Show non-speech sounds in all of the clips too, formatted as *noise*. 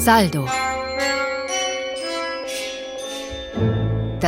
Saldo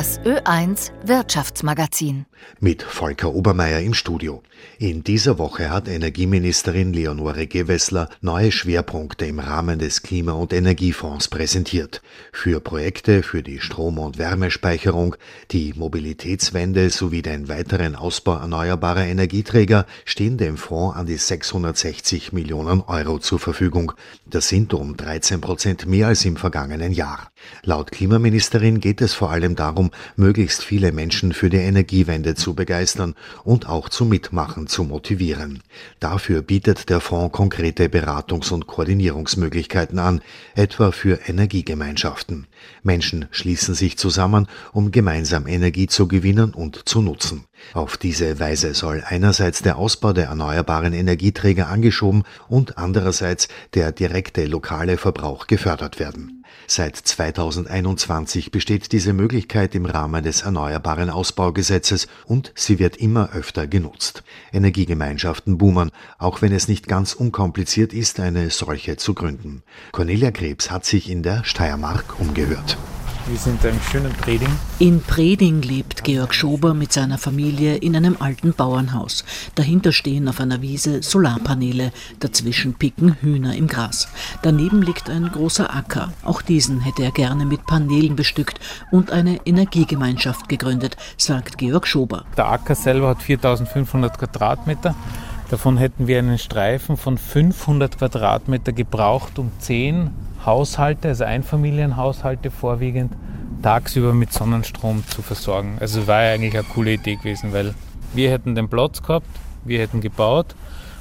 Das Ö1 Wirtschaftsmagazin. Mit Volker Obermeier im Studio. In dieser Woche hat Energieministerin Leonore Gewessler neue Schwerpunkte im Rahmen des Klima- und Energiefonds präsentiert. Für Projekte für die Strom- und Wärmespeicherung, die Mobilitätswende sowie den weiteren Ausbau erneuerbarer Energieträger stehen dem Fonds an die 660 Millionen Euro zur Verfügung. Das sind um 13 Prozent mehr als im vergangenen Jahr. Laut Klimaministerin geht es vor allem darum, möglichst viele Menschen für die Energiewende zu begeistern und auch zum Mitmachen zu motivieren. Dafür bietet der Fonds konkrete Beratungs- und Koordinierungsmöglichkeiten an, etwa für Energiegemeinschaften. Menschen schließen sich zusammen, um gemeinsam Energie zu gewinnen und zu nutzen. Auf diese Weise soll einerseits der Ausbau der erneuerbaren Energieträger angeschoben und andererseits der direkte lokale Verbrauch gefördert werden. Seit 2021 besteht diese Möglichkeit im Rahmen des Erneuerbaren Ausbaugesetzes und sie wird immer öfter genutzt. Energiegemeinschaften boomen, auch wenn es nicht ganz unkompliziert ist, eine solche zu gründen. Cornelia Krebs hat sich in der Steiermark umgehört. Wir sind im schönen Preding. In Preding lebt Georg Schober mit seiner Familie in einem alten Bauernhaus. Dahinter stehen auf einer Wiese Solarpaneele, dazwischen picken Hühner im Gras. Daneben liegt ein großer Acker. Auch diesen hätte er gerne mit Paneelen bestückt und eine Energiegemeinschaft gegründet, sagt Georg Schober. Der Acker selber hat 4500 Quadratmeter. Davon hätten wir einen Streifen von 500 Quadratmeter gebraucht, um 10 Haushalte, also Einfamilienhaushalte vorwiegend, tagsüber mit Sonnenstrom zu versorgen. Also war ja eigentlich eine coole Idee gewesen, weil wir hätten den Platz gehabt, wir hätten gebaut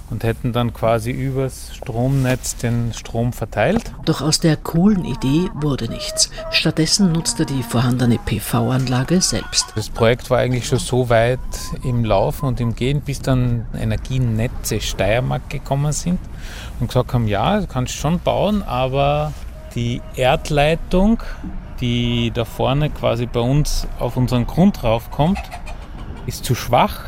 und hätten dann quasi übers Stromnetz den Strom verteilt. Doch aus der coolen Idee wurde nichts. Stattdessen nutzte die vorhandene PV-Anlage selbst. Das Projekt war eigentlich schon so weit im Laufen und im Gehen, bis dann Energienetze Steiermark gekommen sind und gesagt haben, ja, du kannst schon bauen, aber die Erdleitung, die da vorne quasi bei uns auf unseren Grund raufkommt, ist zu schwach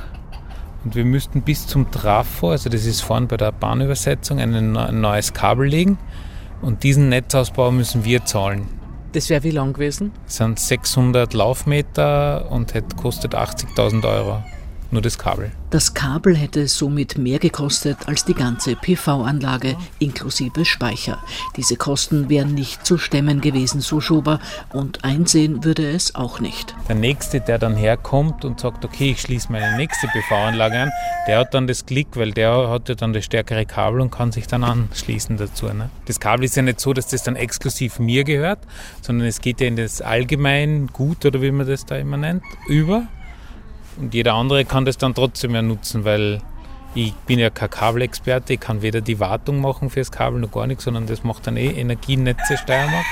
und wir müssten bis zum Trafo, also das ist vorne bei der Bahnübersetzung, ein neues Kabel legen. Und diesen Netzausbau müssen wir zahlen. Das wäre wie lang gewesen? Das sind 600 Laufmeter und hätte kostet 80.000 Euro nur das Kabel. Das Kabel hätte somit mehr gekostet als die ganze PV-Anlage inklusive Speicher. Diese Kosten wären nicht zu stemmen gewesen, so Schober, und einsehen würde es auch nicht. Der Nächste, der dann herkommt und sagt, okay, ich schließe meine nächste PV-Anlage an, der hat dann das Klick, weil der hat ja dann das stärkere Kabel und kann sich dann anschließen dazu. Ne? Das Kabel ist ja nicht so, dass das dann exklusiv mir gehört, sondern es geht ja in das allgemein Gut oder wie man das da immer nennt, über. Und jeder andere kann das dann trotzdem ja nutzen, weil ich bin ja kein Kabelexperte, ich kann weder die Wartung machen fürs Kabel noch gar nichts, sondern das macht dann eh Energienetze Steiermark.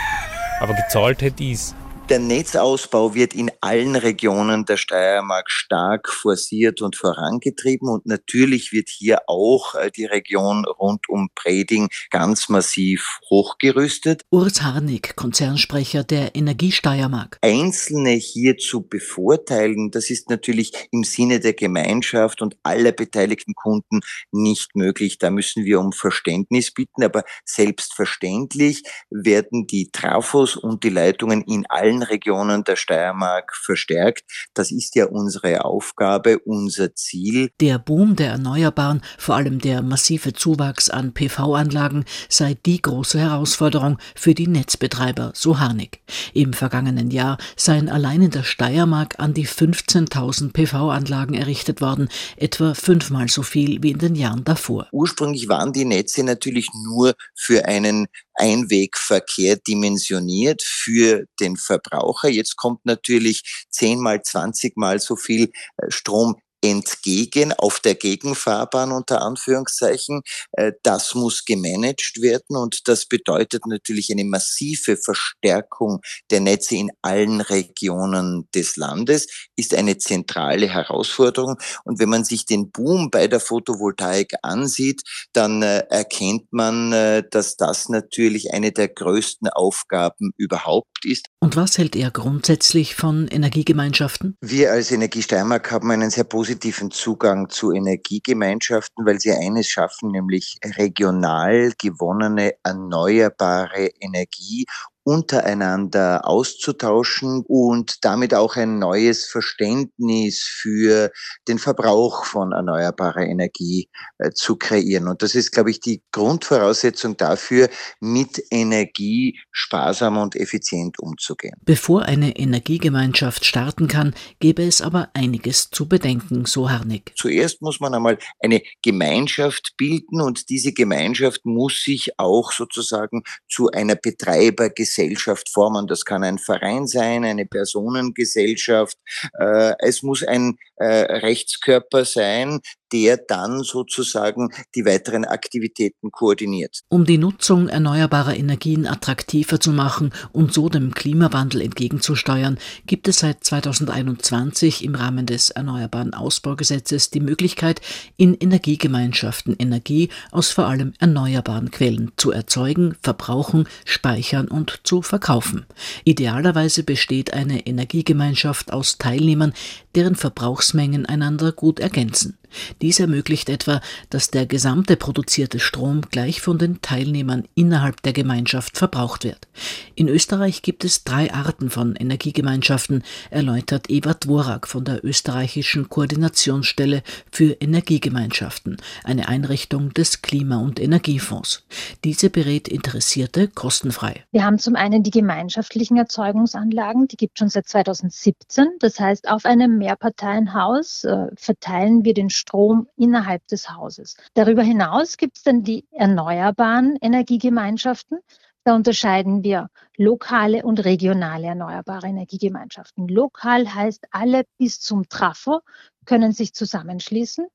Aber gezahlt hätte ich es. Der Netzausbau wird in allen Regionen der Steiermark stark forciert und vorangetrieben und natürlich wird hier auch äh, die Region rund um Preding ganz massiv hochgerüstet. Urs Harnik, Konzernsprecher der Energie Steiermark. Einzelne hier zu bevorteilen, das ist natürlich im Sinne der Gemeinschaft und aller beteiligten Kunden nicht möglich. Da müssen wir um Verständnis bitten, aber selbstverständlich werden die Trafos und die Leitungen in allen Regionen der Steiermark verstärkt. Das ist ja unsere Aufgabe, unser Ziel. Der Boom der Erneuerbaren, vor allem der massive Zuwachs an PV-Anlagen, sei die große Herausforderung für die Netzbetreiber, so Harnik. Im vergangenen Jahr seien allein in der Steiermark an die 15.000 PV-Anlagen errichtet worden, etwa fünfmal so viel wie in den Jahren davor. Ursprünglich waren die Netze natürlich nur für einen Einwegverkehr dimensioniert für den Verbraucher. Jetzt kommt natürlich zehnmal, zwanzigmal so viel äh, Strom entgegen auf der Gegenfahrbahn unter Anführungszeichen. Äh, das muss gemanagt werden und das bedeutet natürlich eine massive Verstärkung der Netze in allen Regionen des Landes, ist eine zentrale Herausforderung. Und wenn man sich den Boom bei der Photovoltaik ansieht, dann äh, erkennt man, äh, dass das natürlich eine der größten Aufgaben überhaupt ist. Und was hält er grundsätzlich von Energiegemeinschaften? Wir als Energie Steiermark haben einen sehr positiven Zugang zu Energiegemeinschaften, weil sie eines schaffen, nämlich regional gewonnene erneuerbare Energie untereinander auszutauschen und damit auch ein neues Verständnis für den Verbrauch von erneuerbarer Energie äh, zu kreieren. Und das ist, glaube ich, die Grundvoraussetzung dafür, mit Energie sparsam und effizient umzugehen. Bevor eine Energiegemeinschaft starten kann, gäbe es aber einiges zu bedenken, so Harnik. Zuerst muss man einmal eine Gemeinschaft bilden und diese Gemeinschaft muss sich auch sozusagen zu einer Betreibergesellschaft Gesellschaft formen. Das kann ein Verein sein, eine Personengesellschaft. Äh, es muss ein äh, Rechtskörper sein, der dann sozusagen die weiteren Aktivitäten koordiniert. Um die Nutzung erneuerbarer Energien attraktiver zu machen und so dem Klimawandel entgegenzusteuern, gibt es seit 2021 im Rahmen des Erneuerbaren Ausbaugesetzes die Möglichkeit, in Energiegemeinschaften Energie aus vor allem erneuerbaren Quellen zu erzeugen, verbrauchen, speichern und zu verkaufen. Idealerweise besteht eine Energiegemeinschaft aus Teilnehmern, deren Verbrauchsmengen einander gut ergänzen. Dies ermöglicht etwa, dass der gesamte produzierte Strom gleich von den Teilnehmern innerhalb der Gemeinschaft verbraucht wird. In Österreich gibt es drei Arten von Energiegemeinschaften, erläutert Eva Dvorak von der österreichischen Koordinationsstelle für Energiegemeinschaften, eine Einrichtung des Klima- und Energiefonds. Diese berät Interessierte kostenfrei. Wir haben zum einen die gemeinschaftlichen Erzeugungsanlagen, die gibt es schon seit 2017. Das heißt, auf einem Mehrparteienhaus äh, verteilen wir den Strom innerhalb des Hauses. Darüber hinaus gibt es dann die erneuerbaren Energiegemeinschaften. Da unterscheiden wir lokale und regionale erneuerbare Energiegemeinschaften. Lokal heißt, alle bis zum Trafo können sich zusammenschließen.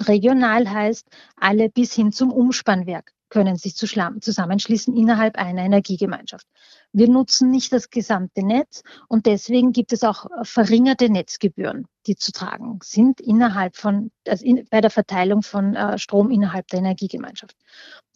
Regional heißt, alle bis hin zum Umspannwerk können sich zusammenschließen innerhalb einer Energiegemeinschaft. Wir nutzen nicht das gesamte Netz und deswegen gibt es auch verringerte Netzgebühren, die zu tragen sind innerhalb von, also in, bei der Verteilung von äh, Strom innerhalb der Energiegemeinschaft.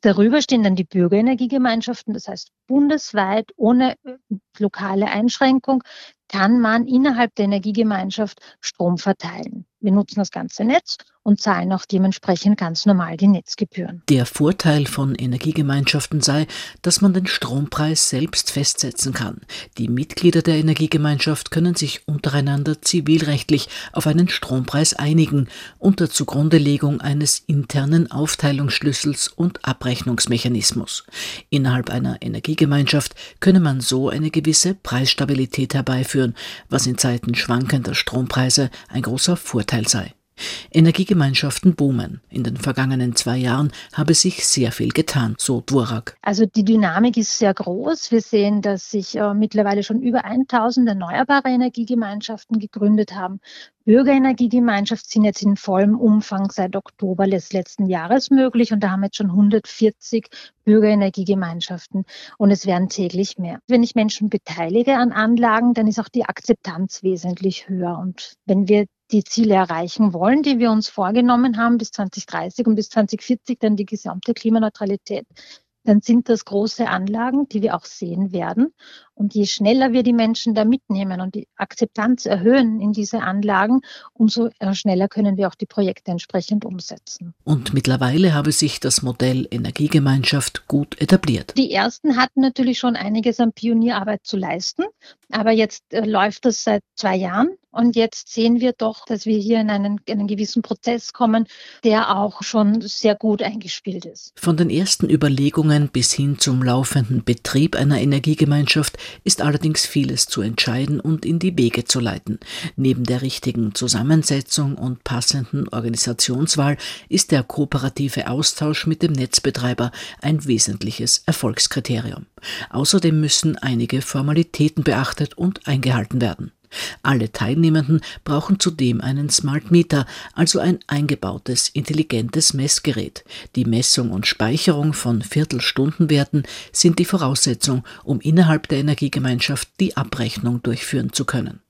Darüber stehen dann die Bürgerenergiegemeinschaften, das heißt bundesweit ohne äh, lokale Einschränkung kann man innerhalb der Energiegemeinschaft Strom verteilen. Wir nutzen das ganze Netz und zahlen auch dementsprechend ganz normal die Netzgebühren. Der Vorteil von Energiegemeinschaften sei, dass man den Strompreis selbst festsetzen kann. Die Mitglieder der Energiegemeinschaft können sich untereinander zivilrechtlich auf einen Strompreis einigen unter Zugrundelegung eines internen Aufteilungsschlüssels und Abrechnungsmechanismus. Innerhalb einer Energiegemeinschaft könne man so eine gewisse Preisstabilität herbeiführen, was in Zeiten schwankender Strompreise ein großer Vorteil sei. Energiegemeinschaften boomen. In den vergangenen zwei Jahren habe sich sehr viel getan, so Dvorak. Also die Dynamik ist sehr groß. Wir sehen, dass sich äh, mittlerweile schon über 1000 erneuerbare Energiegemeinschaften gegründet haben. Bürgerenergiegemeinschaften sind jetzt in vollem Umfang seit Oktober des letzten Jahres möglich und da haben jetzt schon 140 Bürgerenergiegemeinschaften und es werden täglich mehr. Wenn ich Menschen beteilige an Anlagen, dann ist auch die Akzeptanz wesentlich höher und wenn wir die Ziele erreichen wollen, die wir uns vorgenommen haben bis 2030 und bis 2040 dann die gesamte Klimaneutralität, dann sind das große Anlagen, die wir auch sehen werden. Und je schneller wir die Menschen da mitnehmen und die Akzeptanz erhöhen in diese Anlagen, umso äh, schneller können wir auch die Projekte entsprechend umsetzen. Und mittlerweile habe sich das Modell Energiegemeinschaft gut etabliert. Die ersten hatten natürlich schon einiges an Pionierarbeit zu leisten, aber jetzt äh, läuft das seit zwei Jahren und jetzt sehen wir doch, dass wir hier in einen, in einen, gewissen Prozess kommen, der auch schon sehr gut eingespielt ist. Von den ersten Überlegungen bis hin zum laufenden Betrieb einer Energiegemeinschaft ist allerdings vieles zu entscheiden und in die Wege zu leiten. Neben der richtigen Zusammensetzung und passenden Organisationswahl ist der kooperative Austausch mit dem Netzbetreiber ein wesentliches Erfolgskriterium. Außerdem müssen einige Formalitäten beachtet und eingehalten werden. Alle Teilnehmenden brauchen zudem einen Smart Meter, also ein eingebautes intelligentes Messgerät. Die Messung und Speicherung von Viertelstundenwerten sind die Voraussetzung, um innerhalb der Energiegemeinschaft die Abrechnung durchführen zu können.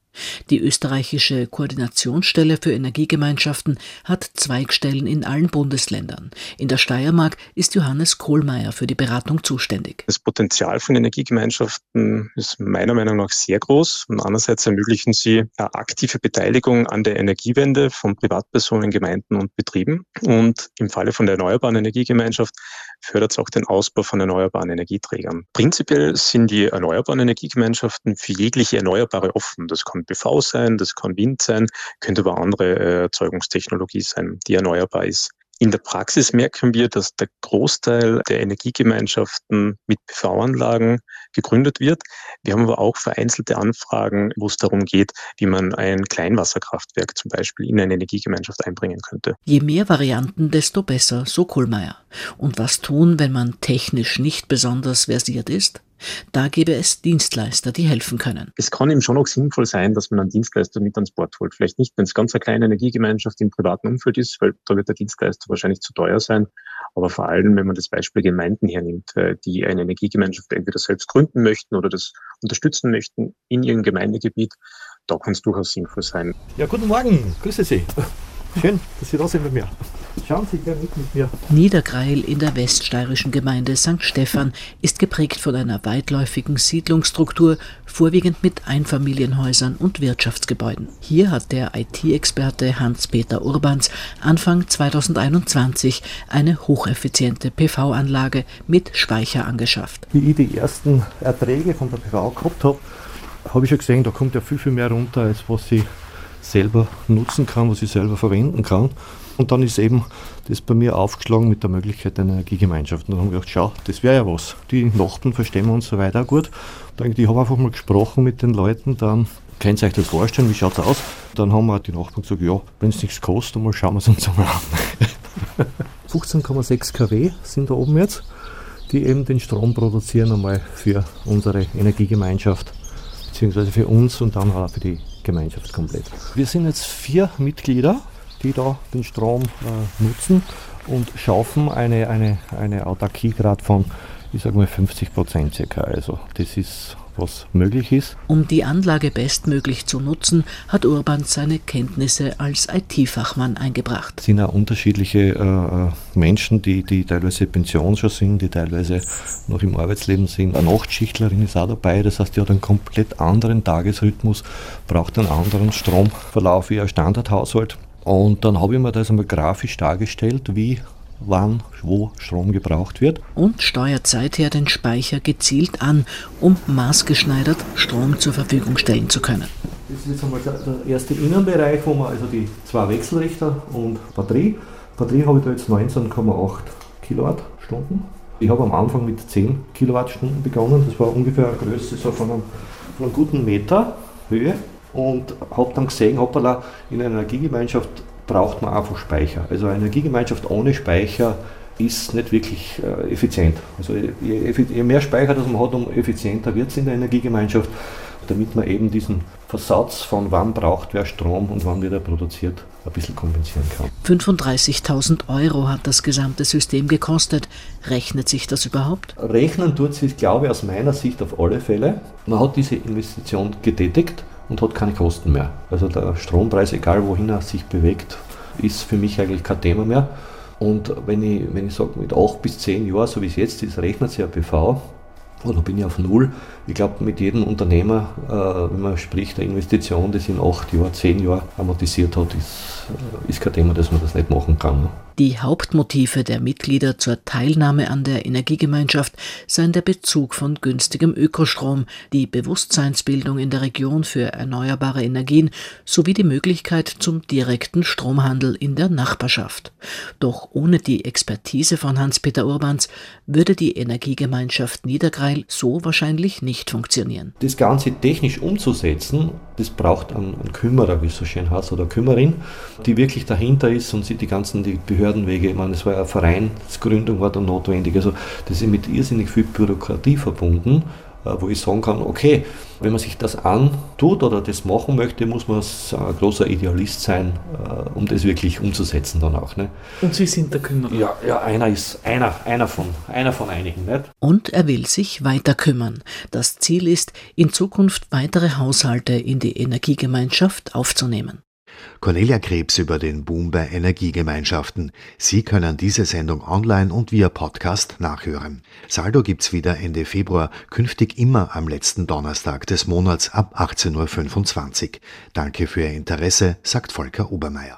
Die österreichische Koordinationsstelle für Energiegemeinschaften hat Zweigstellen in allen Bundesländern. In der Steiermark ist Johannes Kohlmeier für die Beratung zuständig. Das Potenzial von Energiegemeinschaften ist meiner Meinung nach sehr groß. Und andererseits ermöglichen sie eine aktive Beteiligung an der Energiewende von Privatpersonen, Gemeinden und Betrieben. Und im Falle von der erneuerbaren Energiegemeinschaft fördert es auch den Ausbau von erneuerbaren Energieträgern. Prinzipiell sind die erneuerbaren Energiegemeinschaften für jegliche Erneuerbare offen. Das kann PV sein, das kann Wind sein, könnte aber andere äh, Erzeugungstechnologie sein, die erneuerbar ist. In der Praxis merken wir, dass der Großteil der Energiegemeinschaften mit PV-Anlagen gegründet wird. Wir haben aber auch vereinzelte Anfragen, wo es darum geht, wie man ein Kleinwasserkraftwerk zum Beispiel in eine Energiegemeinschaft einbringen könnte. Je mehr Varianten, desto besser, so Kohlmeier. Und was tun, wenn man technisch nicht besonders versiert ist? Da gäbe es Dienstleister, die helfen können. Es kann eben schon auch sinnvoll sein, dass man einen Dienstleister mit ans Bord holt. Vielleicht nicht, wenn es ganz eine kleine Energiegemeinschaft im privaten Umfeld ist, weil da wird der Dienstleister wahrscheinlich zu teuer sein. Aber vor allem, wenn man das Beispiel Gemeinden hernimmt, äh, die eine Energiegemeinschaft entweder selbst gründen möchten oder das unterstützen möchten in ihrem Gemeindegebiet, da kann es durchaus sinnvoll sein. Ja, guten Morgen, grüße Sie. Schön, dass Sie da sind bei mir. Schauen Sie gerne mit, mit mir. Niedergreil in der weststeirischen Gemeinde St. Stephan ist geprägt von einer weitläufigen Siedlungsstruktur, vorwiegend mit Einfamilienhäusern und Wirtschaftsgebäuden. Hier hat der IT-Experte Hans-Peter Urbans Anfang 2021 eine hocheffiziente PV-Anlage mit Speicher angeschafft. Wie ich die ersten Erträge von der PV gehabt habe, habe ich schon gesehen, da kommt ja viel, viel mehr runter, als was sie selber nutzen kann, was ich selber verwenden kann. Und dann ist eben das bei mir aufgeschlagen mit der Möglichkeit einer Energiegemeinschaft. Und dann haben wir gedacht, schau, das wäre ja was. Die Nachbarn verstehen uns so weiter gut. Dann, ich habe einfach mal gesprochen mit den Leuten, dann könnt ihr euch das vorstellen, wie schaut es aus? Dann haben wir die Nachbarn gesagt, ja, wenn es nichts kostet, dann mal schauen wir es uns einmal an. *laughs* 15,6 kW sind da oben jetzt, die eben den Strom produzieren einmal für unsere Energiegemeinschaft, beziehungsweise für uns und dann auch für die Gemeinschaft komplett. Wir sind jetzt vier Mitglieder, die da den Strom äh, nutzen und schaffen eine, eine, eine Autarkiegrad von, ich sage mal, 50 Prozent circa. Also das ist was möglich ist. Um die Anlage bestmöglich zu nutzen, hat Urban seine Kenntnisse als IT-Fachmann eingebracht. Es sind auch unterschiedliche äh, Menschen, die, die teilweise Pension schon sind, die teilweise noch im Arbeitsleben sind. Eine Nachtschichtlerin ist auch dabei, das heißt, die hat einen komplett anderen Tagesrhythmus, braucht einen anderen Stromverlauf wie ein Standardhaushalt. Und dann habe ich mir das einmal grafisch dargestellt, wie wann, wo Strom gebraucht wird. Und steuert seither den Speicher gezielt an, um maßgeschneidert Strom zur Verfügung stellen zu können. Das ist jetzt einmal der erste Innenbereich, wo man also die zwei Wechselrichter und Batterie. Batterie habe ich da jetzt 19,8 Kilowattstunden. Ich habe am Anfang mit 10 Kilowattstunden begonnen. Das war ungefähr eine Größe so von einem, von einem guten Meter Höhe. Und habe dann gesehen, hoppala, in einer Energiegemeinschaft braucht man einfach Speicher. Also eine Energiegemeinschaft ohne Speicher ist nicht wirklich äh, effizient. Also je, je, mehr Speicher das man hat, umso effizienter wird es in der Energiegemeinschaft, damit man eben diesen Versatz von wann braucht wer Strom und wann wird er produziert ein bisschen kompensieren kann. 35.000 Euro hat das gesamte System gekostet. Rechnet sich das überhaupt? Rechnen tut sich, glaube ich, aus meiner Sicht auf alle Fälle. Man hat diese Investition getätigt und hat keine Kosten mehr. Also der Strompreis, egal wohin er sich bewegt, ist für mich eigentlich kein Thema mehr. Und wenn ich, wenn ich sage, mit 8 bis 10 Jahren, so wie es jetzt ist, rechnet sich ja PV, oder bin ich auf Null. Ich glaube, mit jedem Unternehmer, äh, wenn man spricht, eine Investition, die in 8 Jahren, 10 Jahren amortisiert hat, ist, ist kein Thema, dass man das nicht machen kann. Ne? Die Hauptmotive der Mitglieder zur Teilnahme an der Energiegemeinschaft seien der Bezug von günstigem Ökostrom, die Bewusstseinsbildung in der Region für erneuerbare Energien sowie die Möglichkeit zum direkten Stromhandel in der Nachbarschaft. Doch ohne die Expertise von Hans-Peter Urbans würde die Energiegemeinschaft Niedergreil so wahrscheinlich nicht funktionieren. Das Ganze technisch umzusetzen, das braucht einen, einen Kümmerer, wie es so schön heißt, oder Kümmerin, die wirklich dahinter ist und sich die ganzen die Behörden Behördenwege. Ich meine, es war eine Vereinsgründung war da notwendig. Also das ist mit irrsinnig viel Bürokratie verbunden, wo ich sagen kann, okay, wenn man sich das antut oder das machen möchte, muss man ein großer Idealist sein, äh, um das wirklich umzusetzen dann auch. Ne? Und Sie sind der Kümmerer? Ja, ja einer ist einer, einer, von, einer von einigen. Nicht? Und er will sich weiter kümmern. Das Ziel ist, in Zukunft weitere Haushalte in die Energiegemeinschaft aufzunehmen. Cornelia Krebs über den Boom bei Energiegemeinschaften. Sie können diese Sendung online und via Podcast nachhören. Saldo gibt's wieder Ende Februar, künftig immer am letzten Donnerstag des Monats ab 18.25 Uhr. Danke für Ihr Interesse, sagt Volker Obermeier.